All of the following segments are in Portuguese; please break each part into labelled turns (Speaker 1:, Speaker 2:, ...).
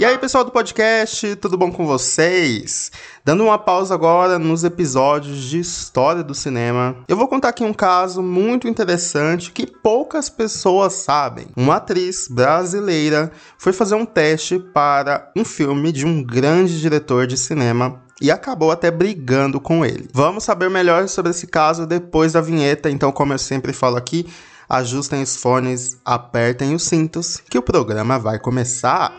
Speaker 1: E aí, pessoal do podcast, tudo bom com vocês? Dando uma pausa agora nos episódios de história do cinema, eu vou contar aqui um caso muito interessante que poucas pessoas sabem. Uma atriz brasileira foi fazer um teste para um filme de um grande diretor de cinema e acabou até brigando com ele. Vamos saber melhor sobre esse caso depois da vinheta, então, como eu sempre falo aqui, ajustem os fones, apertem os cintos, que o programa vai começar.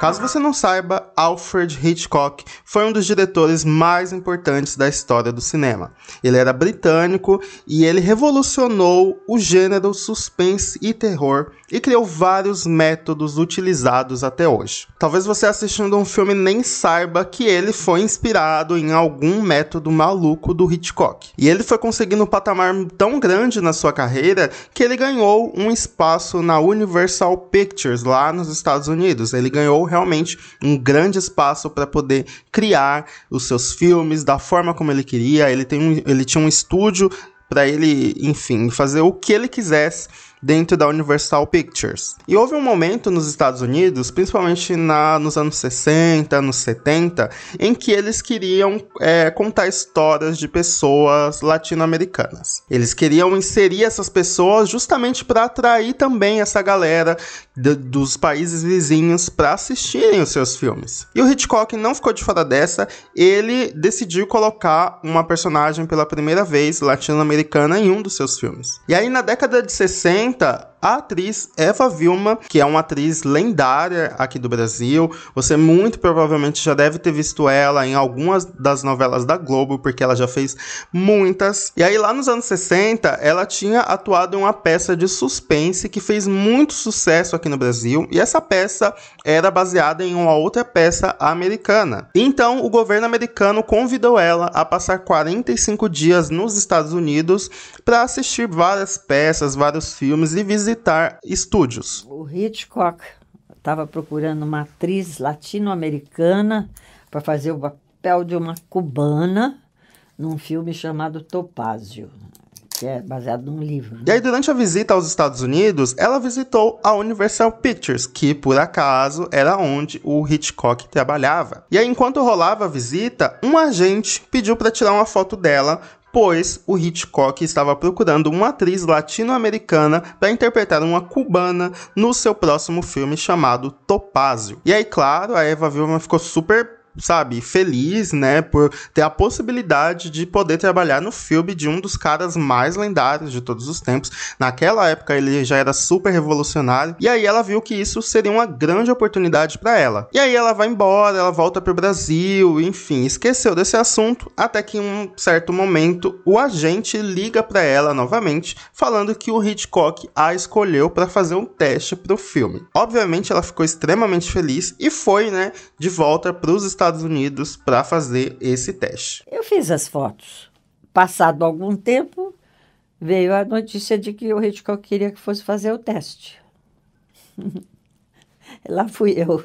Speaker 1: Caso você não saiba, Alfred Hitchcock foi um dos diretores mais importantes da história do cinema. Ele era britânico e ele revolucionou o gênero suspense e terror e criou vários métodos utilizados até hoje. Talvez você assistindo um filme nem saiba que ele foi inspirado em algum método maluco do Hitchcock. E ele foi conseguindo um patamar tão grande na sua carreira que ele ganhou um espaço na Universal Pictures lá nos Estados Unidos. Ele ganhou realmente um grande espaço para poder criar os seus filmes da forma como ele queria. Ele, tem um, ele tinha um estúdio para ele, enfim, fazer o que ele quisesse dentro da Universal Pictures. E houve um momento nos Estados Unidos, principalmente na, nos anos 60, anos 70, em que eles queriam é, contar histórias de pessoas latino-americanas. Eles queriam inserir essas pessoas justamente para atrair também essa galera de, dos países vizinhos para assistirem os seus filmes. E o Hitchcock não ficou de fora dessa, ele decidiu colocar uma personagem pela primeira vez latino-americana em um dos seus filmes. E aí na década de 60, aguenta a atriz Eva Vilma, que é uma atriz lendária aqui do Brasil. Você muito provavelmente já deve ter visto ela em algumas das novelas da Globo, porque ela já fez muitas. E aí, lá nos anos 60, ela tinha atuado em uma peça de suspense que fez muito sucesso aqui no Brasil. E essa peça era baseada em uma outra peça americana. Então, o governo americano convidou ela a passar 45 dias nos Estados Unidos para assistir várias peças, vários filmes e visitar estúdios.
Speaker 2: O Hitchcock estava procurando uma atriz latino-americana para fazer o papel de uma cubana num filme chamado Topázio que é baseado num livro. Né?
Speaker 1: E aí, durante a visita aos Estados Unidos, ela visitou a Universal Pictures, que por acaso era onde o Hitchcock trabalhava. E aí, enquanto rolava a visita, um agente pediu para tirar uma foto dela pois o Hitchcock estava procurando uma atriz latino-americana para interpretar uma cubana no seu próximo filme chamado Topázio. E aí, claro, a Eva Vilma ficou super sabe, feliz, né, por ter a possibilidade de poder trabalhar no filme de um dos caras mais lendários de todos os tempos. Naquela época ele já era super revolucionário e aí ela viu que isso seria uma grande oportunidade para ela. E aí ela vai embora, ela volta pro Brasil, enfim, esqueceu desse assunto até que em um certo momento o agente liga para ela novamente, falando que o Hitchcock a escolheu para fazer um teste pro filme. Obviamente ela ficou extremamente feliz e foi, né, de volta para os Estados Unidos para fazer esse teste.
Speaker 2: Eu fiz as fotos. Passado algum tempo, veio a notícia de que o Hitchcock queria que fosse fazer o teste. Lá fui eu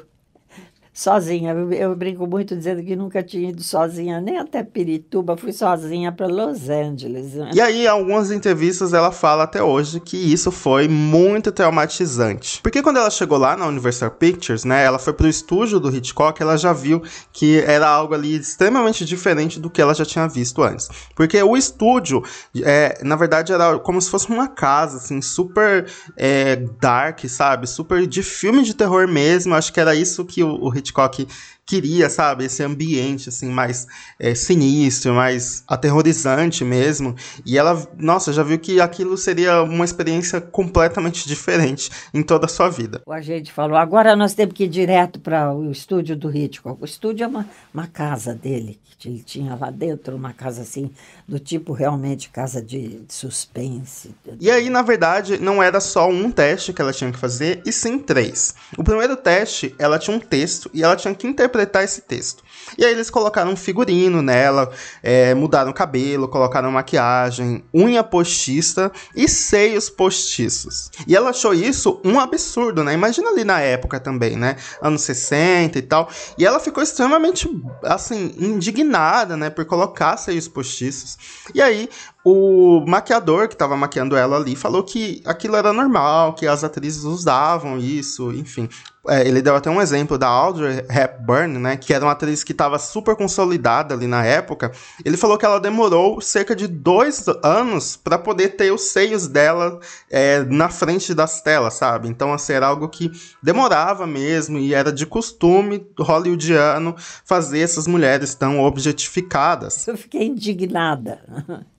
Speaker 2: sozinha. Eu, eu, brinco muito dizendo que nunca tinha ido sozinha, nem até Pirituba, fui sozinha para Los Angeles.
Speaker 1: E aí, algumas entrevistas, ela fala até hoje que isso foi muito traumatizante. Porque quando ela chegou lá na Universal Pictures, né, ela foi pro estúdio do Hitchcock, ela já viu que era algo ali extremamente diferente do que ela já tinha visto antes. Porque o estúdio, é, na verdade, era como se fosse uma casa, assim, super é, dark, sabe? Super de filme de terror mesmo. Acho que era isso que o, o Hitchcock Hitchcock queria, sabe, esse ambiente assim mais é, sinistro, mais aterrorizante mesmo. E ela, nossa, já viu que aquilo seria uma experiência completamente diferente em toda a sua vida.
Speaker 2: O agente falou: agora nós temos que ir direto para o estúdio do Hitchcock. O estúdio é uma, uma casa dele, que ele tinha lá dentro, uma casa assim, do tipo realmente casa de, de suspense.
Speaker 1: E aí, na verdade, não era só um teste que ela tinha que fazer, e sim três. O primeiro teste, ela tinha um texto e ela tinha que interpretar interpretar esse texto. E aí eles colocaram um figurino nela, é, mudaram o cabelo, colocaram maquiagem, unha postiça e seios postiços. E ela achou isso um absurdo, né? Imagina ali na época também, né? Anos 60 e tal. E ela ficou extremamente, assim, indignada, né? Por colocar seios postiços. E aí o maquiador que estava maquiando ela ali falou que aquilo era normal, que as atrizes usavam isso, enfim. É, ele deu até um exemplo da Audrey Hepburn, né, que era uma atriz que estava super consolidada ali na época. Ele falou que ela demorou cerca de dois anos para poder ter os seios dela é, na frente das telas, sabe? Então, assim, era algo que demorava mesmo e era de costume hollywoodiano fazer essas mulheres tão objetificadas.
Speaker 2: Eu fiquei indignada.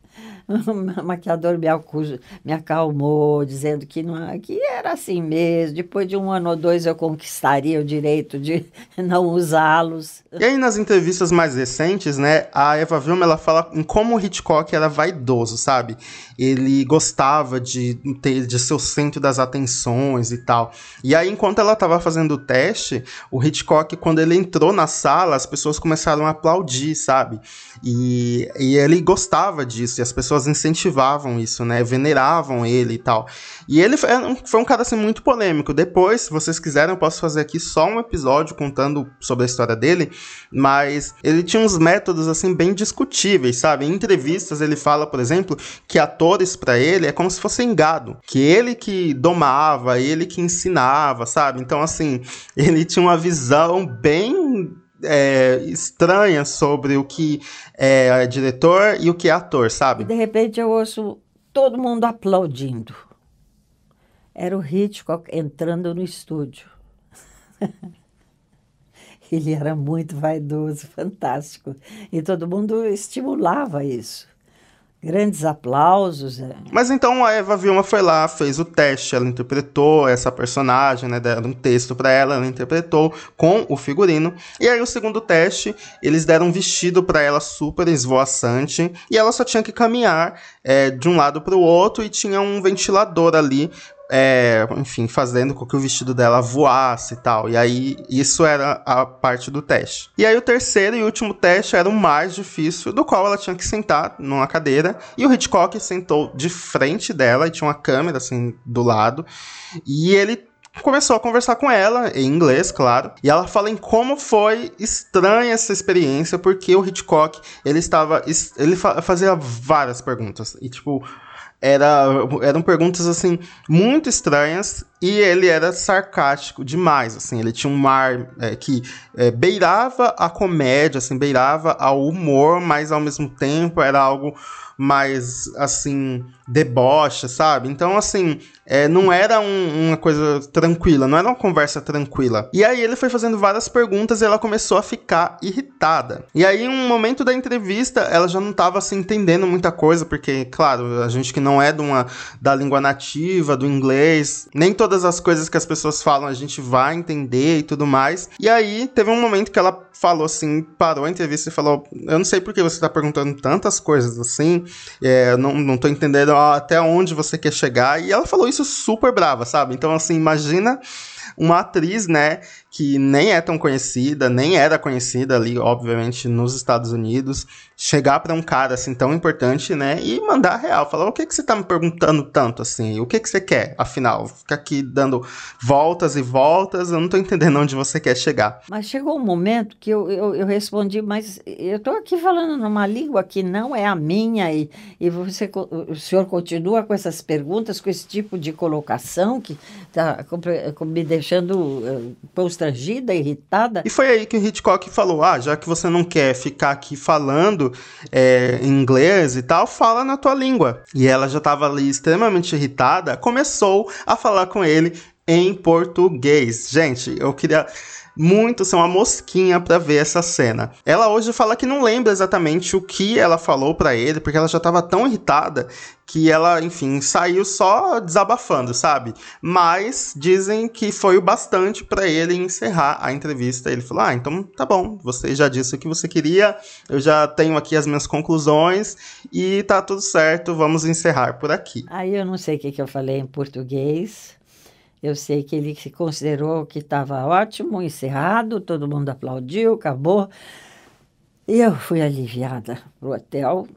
Speaker 2: o maquiador me, me acalmou, dizendo que, não, que era assim mesmo. Depois de um ano ou dois eu conquistaria o direito de não usá-los.
Speaker 1: E aí, nas entrevistas mais recentes, né, a Eva Vilma ela fala em como o Hitchcock era vaidoso, sabe? Ele gostava de ter de ser o centro das atenções e tal. E aí, enquanto ela estava fazendo o teste, o Hitchcock, quando ele entrou na sala, as pessoas começaram a aplaudir, sabe? E, e ele gostava disso, e as pessoas incentivavam isso, né? Veneravam ele e tal. E ele foi, foi um cara assim muito polêmico. Depois, se vocês quiserem, eu posso fazer aqui só um episódio contando sobre a história dele, mas ele tinha uns métodos assim bem discutíveis, sabe? Em entrevistas ele fala, por exemplo, que atores para ele é como se fossem gado, que ele que domava, ele que ensinava, sabe? Então assim, ele tinha uma visão bem é, estranha sobre o que é diretor e o que é ator, sabe?
Speaker 2: De repente eu ouço todo mundo aplaudindo. Era o Hitchcock entrando no estúdio. Ele era muito vaidoso, fantástico. E todo mundo estimulava isso grandes aplausos. É.
Speaker 1: Mas então a Eva Vilma foi lá, fez o teste, ela interpretou essa personagem, né? Deram um texto para ela, ela interpretou com o figurino. E aí o segundo teste, eles deram um vestido para ela super esvoaçante e ela só tinha que caminhar é, de um lado para o outro e tinha um ventilador ali é, enfim, fazendo com que o vestido dela voasse e tal. E aí, isso era a parte do teste. E aí, o terceiro e último teste era o mais difícil, do qual ela tinha que sentar numa cadeira. E o Hitchcock sentou de frente dela e tinha uma câmera assim do lado. E ele começou a conversar com ela, em inglês, claro, e ela fala em como foi estranha essa experiência, porque o Hitchcock, ele estava, ele fazia várias perguntas, e tipo, era, eram perguntas assim muito estranhas e ele era sarcástico demais, assim, ele tinha um mar é, que é, beirava a comédia, assim, beirava ao humor, mas ao mesmo tempo era algo mais, assim, deboche, sabe? Então, assim, é, não era um, uma coisa tranquila, não era uma conversa tranquila. E aí ele foi fazendo várias perguntas e ela começou a ficar irritada. E aí, em um momento da entrevista, ela já não estava assim, entendendo muita coisa, porque, claro, a gente que não é de uma, da língua nativa, do inglês, nem todas as coisas que as pessoas falam a gente vai entender e tudo mais. E aí, teve um momento que ela falou assim, parou a entrevista e falou: Eu não sei por que você está perguntando tantas coisas assim, é, não, não tô entendendo até onde você quer chegar. E ela falou isso super brava, sabe? Então, assim, imagina uma atriz, né, que nem é tão conhecida, nem era conhecida ali, obviamente, nos Estados Unidos, chegar para um cara assim tão importante, né, e mandar real, falar o que que você tá me perguntando tanto assim, o que que você quer, afinal, fica aqui dando voltas e voltas, eu não tô entendendo onde você quer chegar.
Speaker 2: Mas chegou um momento que eu, eu, eu respondi, mas eu tô aqui falando numa língua que não é a minha e, e você, o senhor continua com essas perguntas, com esse tipo de colocação que tá me deixando uh, constrangida, irritada.
Speaker 1: E foi aí que o Hitchcock falou, ah, já que você não quer ficar aqui falando é, inglês e tal, fala na tua língua. E ela já estava ali extremamente irritada, começou a falar com ele em português. Gente, eu queria muito ser uma mosquinha para ver essa cena. Ela hoje fala que não lembra exatamente o que ela falou para ele, porque ela já estava tão irritada que ela, enfim, saiu só desabafando, sabe? Mas dizem que foi o bastante para ele encerrar a entrevista. Ele falou: "Ah, então tá bom, você já disse o que você queria, eu já tenho aqui as minhas conclusões e tá tudo certo, vamos encerrar por aqui".
Speaker 2: Aí eu não sei o que, que eu falei em português. Eu sei que ele se considerou que estava ótimo, encerrado, todo mundo aplaudiu, acabou. E eu fui aliviada para o hotel,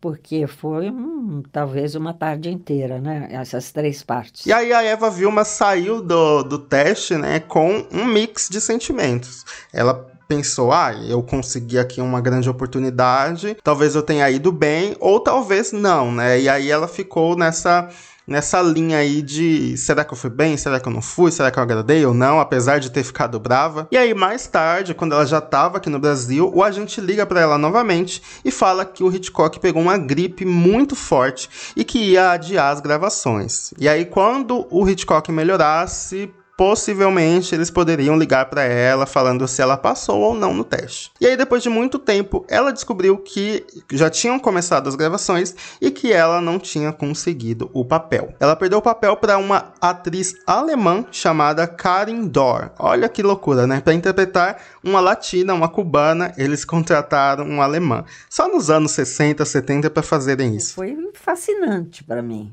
Speaker 2: porque foi hum, talvez uma tarde inteira, né? Essas três partes.
Speaker 1: E aí a Eva Vilma saiu do, do teste, né, com um mix de sentimentos. Ela pensou, ah, eu consegui aqui uma grande oportunidade, talvez eu tenha ido bem, ou talvez não, né? E aí ela ficou nessa nessa linha aí de será que eu fui bem? Será que eu não fui? Será que eu agradei ou não? Apesar de ter ficado brava. E aí, mais tarde, quando ela já tava aqui no Brasil, o agente liga para ela novamente e fala que o Hitchcock pegou uma gripe muito forte e que ia adiar as gravações. E aí, quando o Hitchcock melhorasse, possivelmente eles poderiam ligar para ela falando se ela passou ou não no teste. E aí, depois de muito tempo, ela descobriu que já tinham começado as gravações e que ela não tinha conseguido o papel. Ela perdeu o papel para uma atriz alemã chamada Karin Dor. Olha que loucura, né? Para interpretar uma latina, uma cubana, eles contrataram um alemã. Só nos anos 60, 70 para fazerem isso.
Speaker 2: Foi fascinante para mim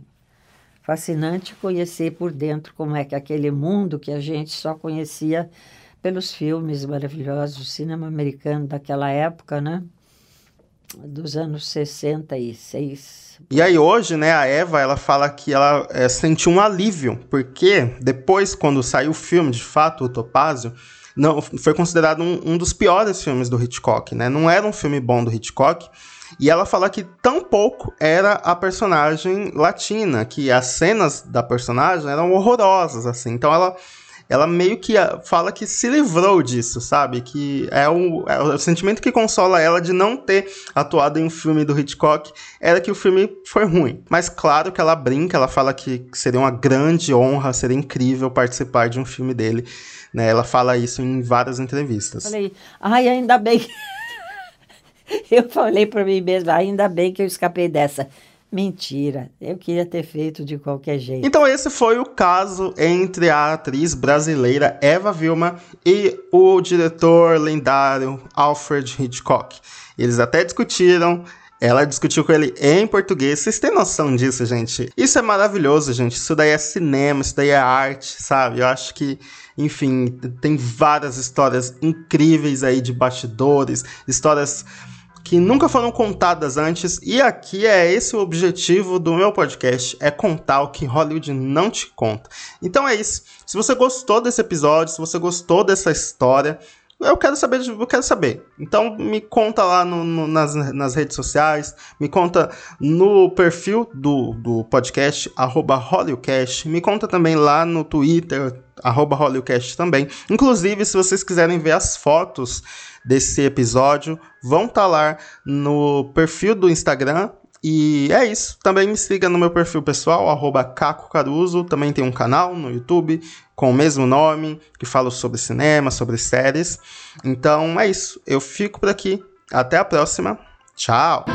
Speaker 2: fascinante conhecer por dentro como é que aquele mundo que a gente só conhecia pelos filmes maravilhosos, o cinema americano daquela época, né? Dos anos 66.
Speaker 1: E aí hoje, né, a Eva, ela fala que ela é, sentiu um alívio, porque depois, quando saiu o filme, de fato, o Topázio, não, foi considerado um, um dos piores filmes do Hitchcock, né? Não era um filme bom do Hitchcock, e ela fala que tão pouco era a personagem latina, que as cenas da personagem eram horrorosas, assim. Então ela ela meio que ah, fala que se livrou disso, sabe? Que é o, é o, sentimento que consola ela de não ter atuado em um filme do Hitchcock era que o filme foi ruim. Mas claro que ela brinca, ela fala que seria uma grande honra, seria incrível participar de um filme dele. Né? Ela fala isso em várias entrevistas.
Speaker 2: Falei, ai, ainda bem. Eu falei para mim mesma, ainda bem que eu escapei dessa. Mentira, eu queria ter feito de qualquer jeito.
Speaker 1: Então esse foi o caso entre a atriz brasileira Eva Vilma e o diretor lendário Alfred Hitchcock. Eles até discutiram, ela discutiu com ele em português. Vocês têm noção disso, gente? Isso é maravilhoso, gente. Isso daí é cinema, isso daí é arte, sabe? Eu acho que, enfim, tem várias histórias incríveis aí de bastidores, histórias que nunca foram contadas antes, e aqui é esse o objetivo do meu podcast, é contar o que Hollywood não te conta. Então é isso. Se você gostou desse episódio, se você gostou dessa história, eu quero saber, eu quero saber. Então me conta lá no, no, nas, nas redes sociais, me conta no perfil do, do podcast, arroba Hollywoodcast, me conta também lá no Twitter, arroba Hollywoodcast também. Inclusive, se vocês quiserem ver as fotos desse episódio vão estar tá lá no perfil do Instagram. E é isso. Também me siga no meu perfil pessoal, @caco_caruso. Caco Caruso. Também tem um canal no YouTube com o mesmo nome, que falo sobre cinema, sobre séries. Então é isso. Eu fico por aqui. Até a próxima. Tchau!